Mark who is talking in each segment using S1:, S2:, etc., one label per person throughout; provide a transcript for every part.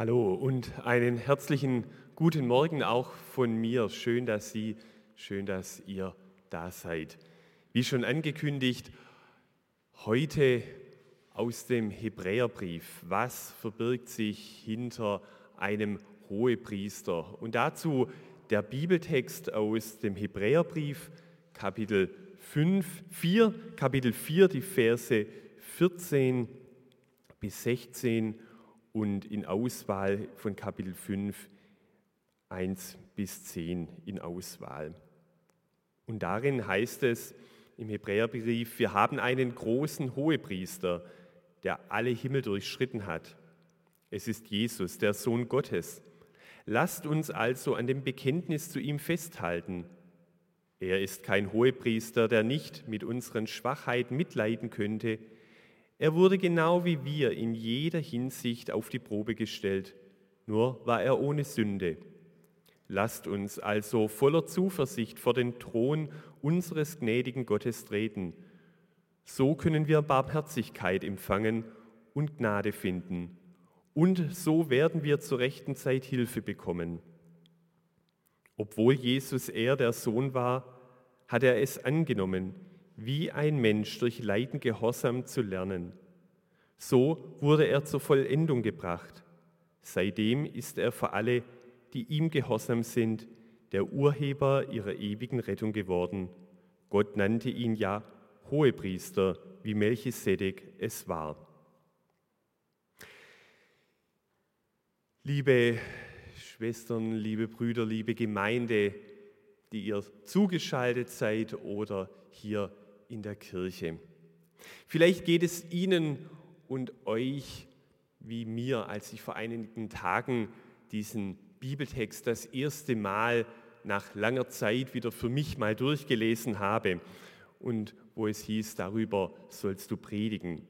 S1: Hallo und einen herzlichen guten Morgen auch von mir. Schön, dass Sie, schön, dass ihr da seid. Wie schon angekündigt, heute aus dem Hebräerbrief. Was verbirgt sich hinter einem Hohepriester? Und dazu der Bibeltext aus dem Hebräerbrief, Kapitel 5, 4, Kapitel 4, die Verse 14 bis 16 und in Auswahl von Kapitel 5 1 bis 10 in Auswahl. Und darin heißt es im Hebräerbrief, wir haben einen großen Hohepriester, der alle Himmel durchschritten hat. Es ist Jesus, der Sohn Gottes. Lasst uns also an dem Bekenntnis zu ihm festhalten. Er ist kein Hohepriester, der nicht mit unseren Schwachheiten mitleiden könnte, er wurde genau wie wir in jeder Hinsicht auf die Probe gestellt, nur war er ohne Sünde. Lasst uns also voller Zuversicht vor den Thron unseres gnädigen Gottes treten. So können wir Barmherzigkeit empfangen und Gnade finden. Und so werden wir zur rechten Zeit Hilfe bekommen. Obwohl Jesus er der Sohn war, hat er es angenommen, wie ein Mensch durch Leiden Gehorsam zu lernen. So wurde er zur Vollendung gebracht. Seitdem ist er für alle, die ihm gehorsam sind, der Urheber ihrer ewigen Rettung geworden. Gott nannte ihn ja Hohepriester, wie Melchisedek es war. Liebe Schwestern, liebe Brüder, liebe Gemeinde, die ihr zugeschaltet seid oder hier in der Kirche. Vielleicht geht es Ihnen und euch wie mir, als ich vor einigen Tagen diesen Bibeltext das erste Mal nach langer Zeit wieder für mich mal durchgelesen habe und wo es hieß, darüber sollst du predigen.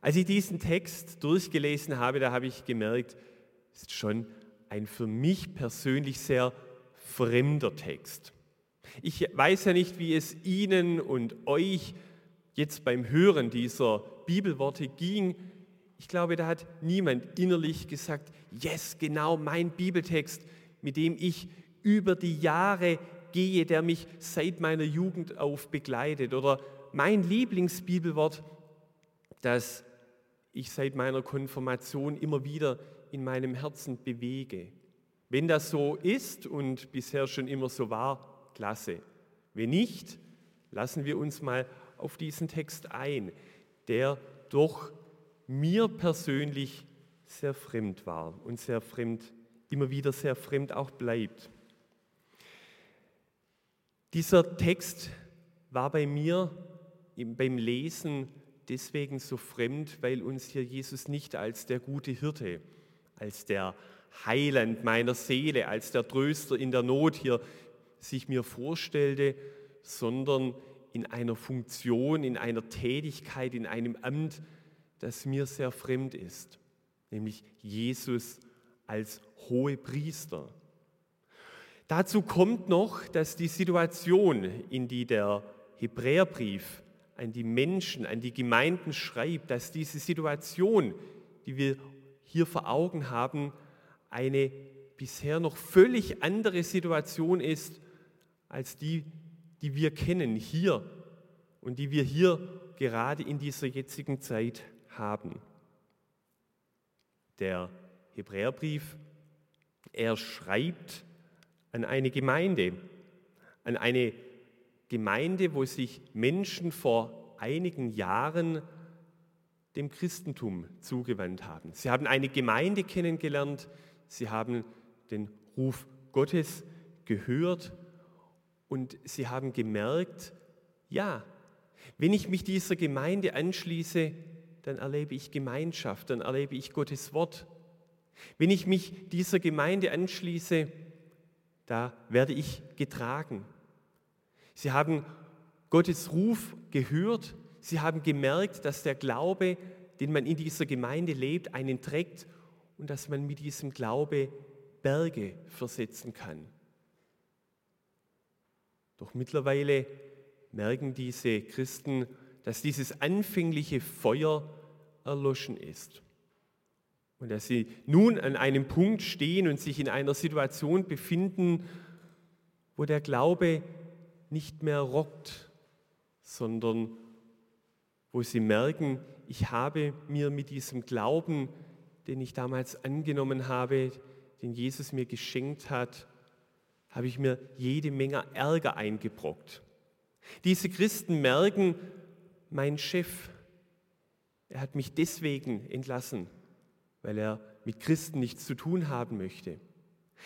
S1: Als ich diesen Text durchgelesen habe, da habe ich gemerkt, es ist schon ein für mich persönlich sehr fremder Text. Ich weiß ja nicht, wie es Ihnen und euch jetzt beim Hören dieser Bibelworte ging. Ich glaube, da hat niemand innerlich gesagt, yes, genau mein Bibeltext, mit dem ich über die Jahre gehe, der mich seit meiner Jugend auf begleitet. Oder mein Lieblingsbibelwort, das ich seit meiner Konfirmation immer wieder in meinem Herzen bewege. Wenn das so ist und bisher schon immer so war, klasse. Wenn nicht, lassen wir uns mal auf diesen Text ein, der doch mir persönlich sehr fremd war und sehr fremd, immer wieder sehr fremd auch bleibt. Dieser Text war bei mir beim Lesen deswegen so fremd, weil uns hier Jesus nicht als der gute Hirte, als der Heiland meiner Seele, als der Tröster in der Not hier sich mir vorstellte, sondern in einer Funktion, in einer Tätigkeit, in einem Amt, das mir sehr fremd ist, nämlich Jesus als hohe Priester. Dazu kommt noch, dass die Situation, in die der Hebräerbrief an die Menschen, an die Gemeinden schreibt, dass diese Situation, die wir hier vor Augen haben, eine bisher noch völlig andere Situation ist als die, die wir kennen hier und die wir hier gerade in dieser jetzigen Zeit haben. Der Hebräerbrief, er schreibt an eine Gemeinde, an eine Gemeinde, wo sich Menschen vor einigen Jahren dem Christentum zugewandt haben. Sie haben eine Gemeinde kennengelernt, sie haben den Ruf Gottes gehört und sie haben gemerkt, ja, wenn ich mich dieser Gemeinde anschließe, dann erlebe ich Gemeinschaft, dann erlebe ich Gottes Wort. Wenn ich mich dieser Gemeinde anschließe, da werde ich getragen. Sie haben Gottes Ruf gehört, sie haben gemerkt, dass der Glaube, den man in dieser Gemeinde lebt, einen trägt und dass man mit diesem Glaube Berge versetzen kann. Doch mittlerweile merken diese Christen, dass dieses anfängliche Feuer erloschen ist. Und dass sie nun an einem Punkt stehen und sich in einer Situation befinden, wo der Glaube nicht mehr rockt, sondern wo sie merken, ich habe mir mit diesem Glauben, den ich damals angenommen habe, den Jesus mir geschenkt hat, habe ich mir jede Menge Ärger eingebrockt. Diese Christen merken, mein Chef, er hat mich deswegen entlassen, weil er mit Christen nichts zu tun haben möchte.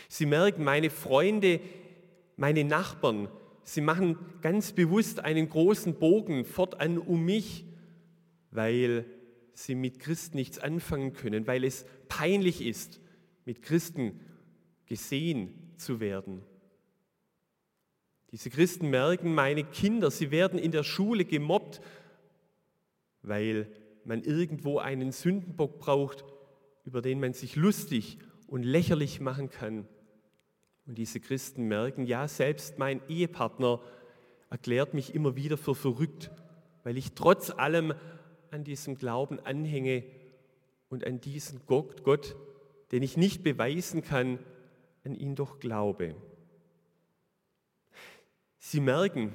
S1: Sie merken, meine Freunde, meine Nachbarn, sie machen ganz bewusst einen großen Bogen fortan um mich, weil sie mit Christen nichts anfangen können, weil es peinlich ist, mit Christen gesehen zu werden. Diese Christen merken, meine Kinder, sie werden in der Schule gemobbt, weil man irgendwo einen Sündenbock braucht, über den man sich lustig und lächerlich machen kann. Und diese Christen merken, ja, selbst mein Ehepartner erklärt mich immer wieder für verrückt, weil ich trotz allem an diesem Glauben anhänge und an diesen Gott, Gott, den ich nicht beweisen kann, an ihn doch glaube. Sie merken,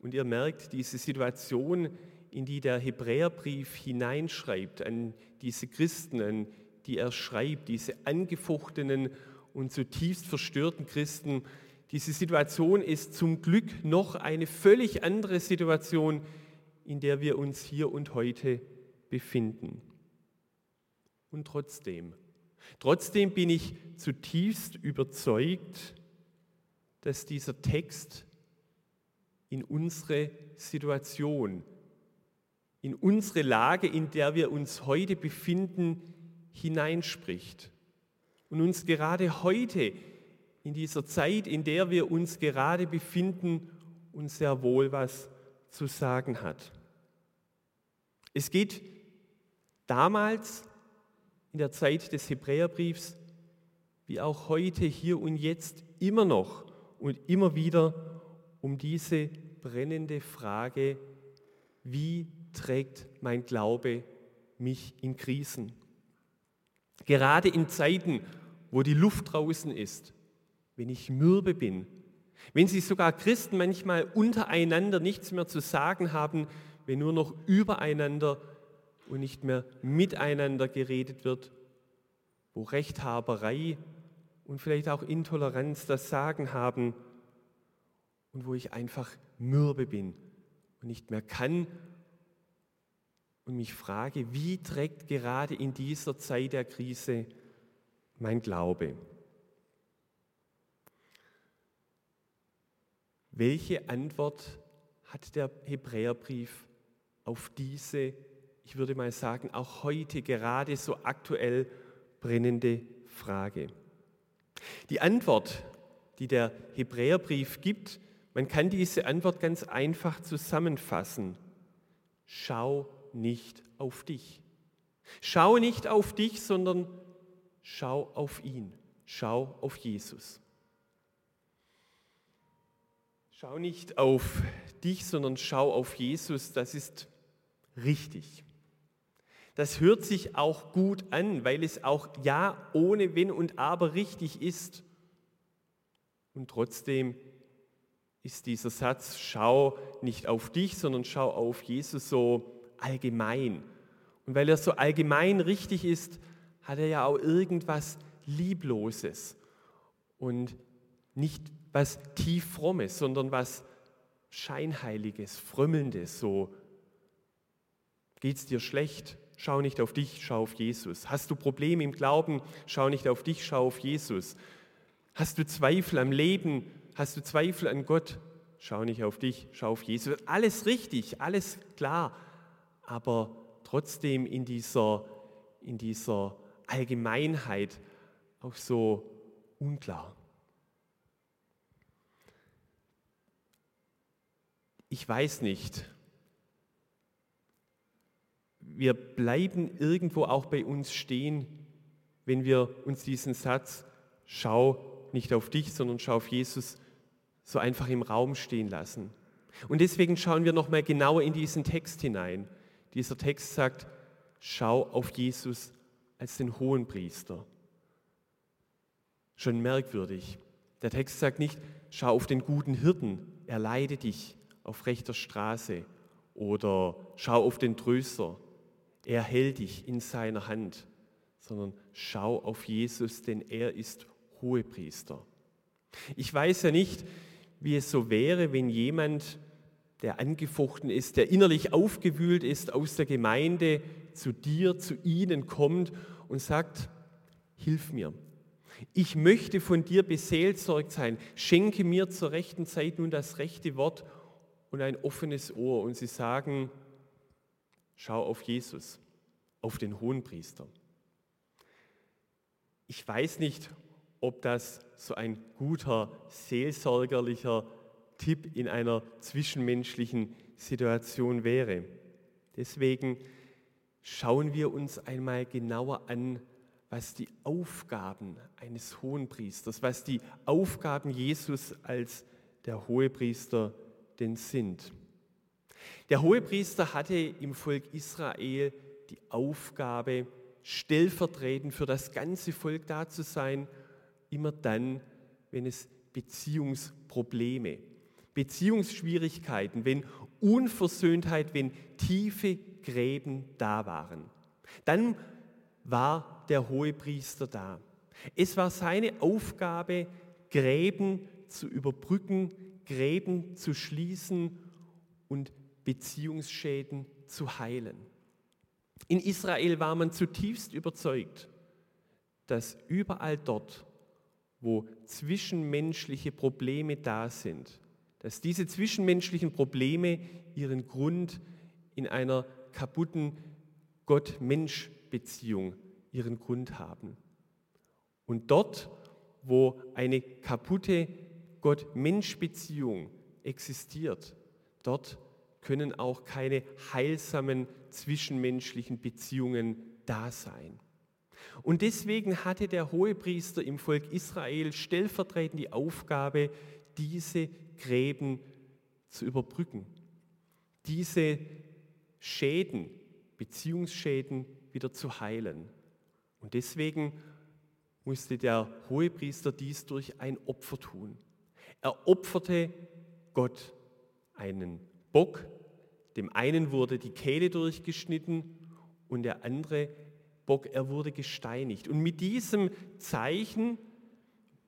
S1: und ihr merkt diese Situation, in die der Hebräerbrief hineinschreibt, an diese Christen, an die er schreibt, diese angefochtenen und zutiefst verstörten Christen. Diese Situation ist zum Glück noch eine völlig andere Situation, in der wir uns hier und heute befinden. Und trotzdem, trotzdem bin ich zutiefst überzeugt, dass dieser Text in unsere Situation, in unsere Lage, in der wir uns heute befinden, hineinspricht und uns gerade heute, in dieser Zeit, in der wir uns gerade befinden, uns sehr wohl was zu sagen hat. Es geht damals in der Zeit des Hebräerbriefs wie auch heute, hier und jetzt immer noch und immer wieder um diese brennende Frage, wie trägt mein Glaube mich in Krisen? Gerade in Zeiten, wo die Luft draußen ist, wenn ich mürbe bin, wenn sich sogar Christen manchmal untereinander nichts mehr zu sagen haben, wenn nur noch übereinander und nicht mehr miteinander geredet wird, wo Rechthaberei und vielleicht auch Intoleranz das Sagen haben und wo ich einfach mürbe bin und nicht mehr kann und mich frage, wie trägt gerade in dieser Zeit der Krise mein Glaube? Welche Antwort hat der Hebräerbrief auf diese, ich würde mal sagen, auch heute gerade so aktuell brennende Frage? Die Antwort, die der Hebräerbrief gibt, man kann diese Antwort ganz einfach zusammenfassen. Schau nicht auf dich. Schau nicht auf dich, sondern schau auf ihn. Schau auf Jesus. Schau nicht auf dich, sondern schau auf Jesus. Das ist richtig. Das hört sich auch gut an, weil es auch ja ohne Wenn und Aber richtig ist. Und trotzdem ist dieser Satz, schau nicht auf dich, sondern schau auf Jesus so allgemein. Und weil er so allgemein richtig ist, hat er ja auch irgendwas Liebloses und nicht was tieffrommes, sondern was Scheinheiliges, Frömmelndes. So es dir schlecht, schau nicht auf dich, schau auf Jesus. Hast du Probleme im Glauben, schau nicht auf dich, schau auf Jesus. Hast du Zweifel am Leben, Hast du Zweifel an Gott? Schau nicht auf dich, schau auf Jesus. Alles richtig, alles klar, aber trotzdem in dieser, in dieser Allgemeinheit auch so unklar. Ich weiß nicht. Wir bleiben irgendwo auch bei uns stehen, wenn wir uns diesen Satz, schau nicht auf dich, sondern schau auf Jesus, so einfach im Raum stehen lassen. Und deswegen schauen wir noch mal genauer in diesen Text hinein. Dieser Text sagt: Schau auf Jesus als den hohen Priester. Schon merkwürdig. Der Text sagt nicht, schau auf den guten Hirten, er leide dich auf rechter Straße. Oder schau auf den Tröster, er hält dich in seiner Hand. Sondern schau auf Jesus, denn er ist Hohepriester. Ich weiß ja nicht, wie es so wäre, wenn jemand, der angefochten ist, der innerlich aufgewühlt ist, aus der Gemeinde zu dir, zu ihnen kommt und sagt, hilf mir. Ich möchte von dir beseelsorgt sein. Schenke mir zur rechten Zeit nun das rechte Wort und ein offenes Ohr. Und sie sagen, schau auf Jesus, auf den Hohenpriester. Ich weiß nicht, ob das so ein guter, seelsorgerlicher Tipp in einer zwischenmenschlichen Situation wäre. Deswegen schauen wir uns einmal genauer an, was die Aufgaben eines Hohenpriesters, was die Aufgaben Jesus als der Hohepriester denn sind. Der Hohepriester hatte im Volk Israel die Aufgabe, stellvertretend für das ganze Volk da zu sein, immer dann, wenn es Beziehungsprobleme, Beziehungsschwierigkeiten, wenn Unversöhntheit, wenn tiefe Gräben da waren. Dann war der Hohepriester da. Es war seine Aufgabe, Gräben zu überbrücken, Gräben zu schließen und Beziehungsschäden zu heilen. In Israel war man zutiefst überzeugt, dass überall dort, wo zwischenmenschliche Probleme da sind, dass diese zwischenmenschlichen Probleme ihren Grund in einer kaputten Gott-Mensch-Beziehung ihren Grund haben. Und dort, wo eine kaputte Gott-Mensch-Beziehung existiert, dort können auch keine heilsamen zwischenmenschlichen Beziehungen da sein. Und deswegen hatte der Hohepriester im Volk Israel stellvertretend die Aufgabe, diese Gräben zu überbrücken, diese Schäden, Beziehungsschäden wieder zu heilen. Und deswegen musste der Hohepriester dies durch ein Opfer tun. Er opferte Gott einen Bock, dem einen wurde die Kehle durchgeschnitten und der andere Bock, er wurde gesteinigt. Und mit diesem Zeichen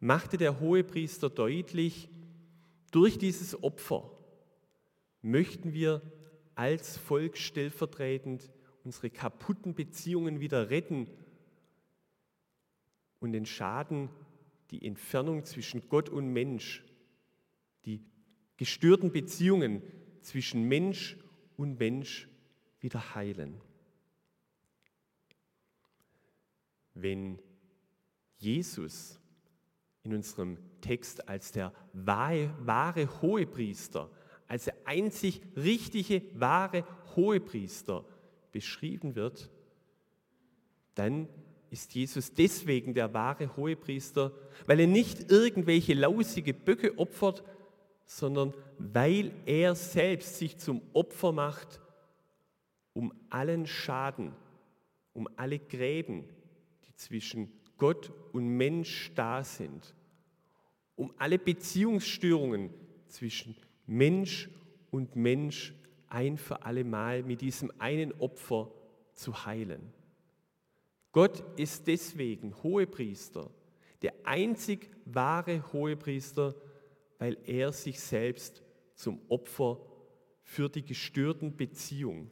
S1: machte der Hohepriester deutlich, durch dieses Opfer möchten wir als Volk stellvertretend unsere kaputten Beziehungen wieder retten und den Schaden, die Entfernung zwischen Gott und Mensch, die gestörten Beziehungen zwischen Mensch und Mensch wieder heilen. Wenn Jesus in unserem Text als der wahre, wahre Hohepriester, als der einzig richtige, wahre Hohepriester beschrieben wird, dann ist Jesus deswegen der wahre Hohepriester, weil er nicht irgendwelche lausige Böcke opfert, sondern weil er selbst sich zum Opfer macht, um allen Schaden, um alle Gräben, zwischen Gott und Mensch da sind, um alle Beziehungsstörungen zwischen Mensch und Mensch ein für alle Mal mit diesem einen Opfer zu heilen. Gott ist deswegen Hohepriester, der einzig wahre Hohepriester, weil er sich selbst zum Opfer für die gestörten Beziehungen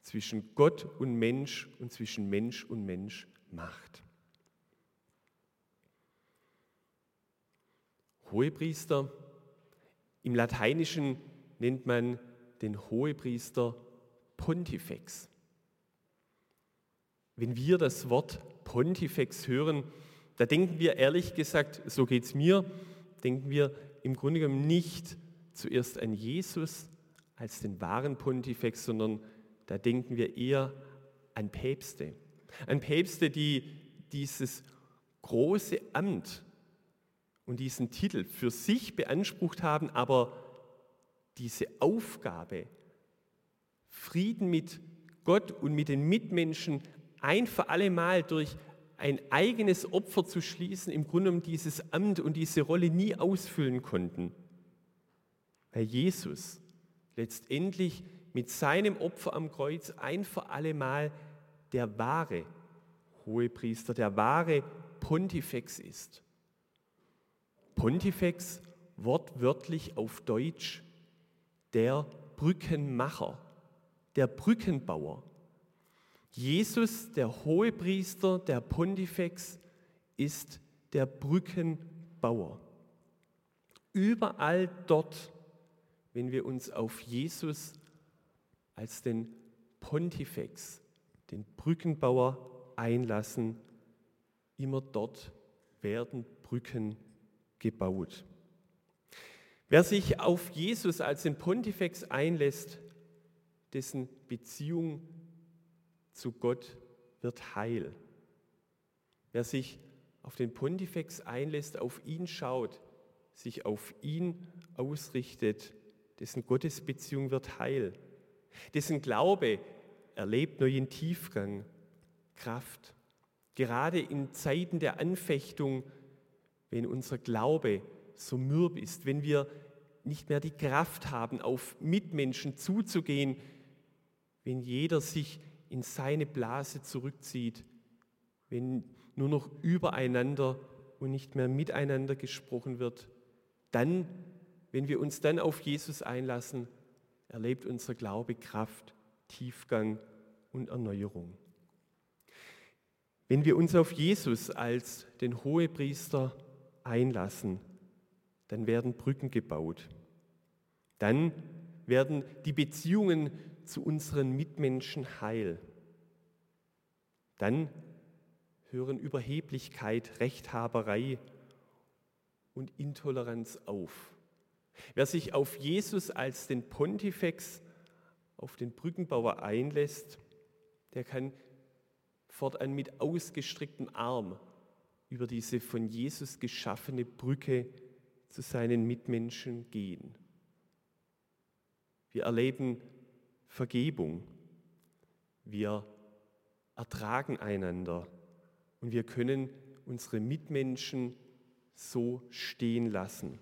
S1: zwischen Gott und Mensch und zwischen Mensch und Mensch macht. Hohepriester, im Lateinischen nennt man den Hohepriester Pontifex. Wenn wir das Wort Pontifex hören, da denken wir ehrlich gesagt, so geht es mir, denken wir im Grunde genommen nicht zuerst an Jesus als den wahren Pontifex, sondern da denken wir eher an Päpste. An Päpste, die dieses große Amt und diesen Titel für sich beansprucht haben, aber diese Aufgabe, Frieden mit Gott und mit den Mitmenschen ein für alle Mal durch ein eigenes Opfer zu schließen, im Grunde um dieses Amt und diese Rolle nie ausfüllen konnten. Weil Jesus letztendlich mit seinem Opfer am Kreuz ein für alle Mal der wahre Hohepriester, der wahre Pontifex ist. Pontifex wortwörtlich auf Deutsch der Brückenmacher, der Brückenbauer. Jesus, der Hohepriester, der Pontifex, ist der Brückenbauer. Überall dort, wenn wir uns auf Jesus als den Pontifex, den Brückenbauer einlassen, immer dort werden Brücken gebaut. Wer sich auf Jesus als den Pontifex einlässt, dessen Beziehung zu Gott wird heil. Wer sich auf den Pontifex einlässt, auf ihn schaut, sich auf ihn ausrichtet, dessen Gottesbeziehung wird heil. Dessen Glaube erlebt neuen Tiefgang, Kraft. Gerade in Zeiten der Anfechtung, wenn unser Glaube so mürb ist, wenn wir nicht mehr die Kraft haben, auf Mitmenschen zuzugehen, wenn jeder sich in seine Blase zurückzieht, wenn nur noch übereinander und nicht mehr miteinander gesprochen wird, dann, wenn wir uns dann auf Jesus einlassen, erlebt unser Glaube Kraft, Tiefgang und Erneuerung. Wenn wir uns auf Jesus als den Hohepriester einlassen, dann werden Brücken gebaut. Dann werden die Beziehungen zu unseren Mitmenschen heil. Dann hören Überheblichkeit, Rechthaberei und Intoleranz auf. Wer sich auf Jesus als den Pontifex, auf den Brückenbauer einlässt, der kann fortan mit ausgestrecktem Arm über diese von Jesus geschaffene Brücke zu seinen Mitmenschen gehen. Wir erleben Vergebung. Wir ertragen einander und wir können unsere Mitmenschen so stehen lassen.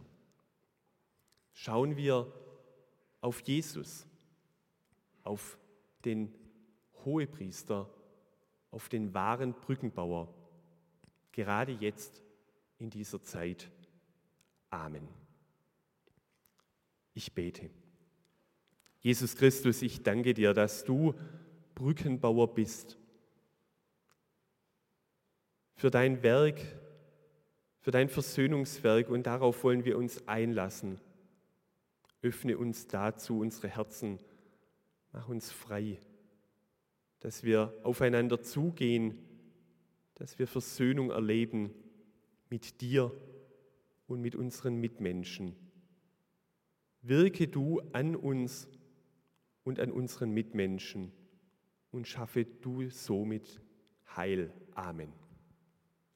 S1: Schauen wir auf Jesus, auf den Hohepriester, auf den wahren Brückenbauer, gerade jetzt in dieser Zeit. Amen. Ich bete. Jesus Christus, ich danke dir, dass du Brückenbauer bist. Für dein Werk, für dein Versöhnungswerk und darauf wollen wir uns einlassen. Öffne uns dazu unsere Herzen, mach uns frei, dass wir aufeinander zugehen, dass wir Versöhnung erleben mit dir und mit unseren Mitmenschen. Wirke du an uns und an unseren Mitmenschen und schaffe du somit Heil. Amen.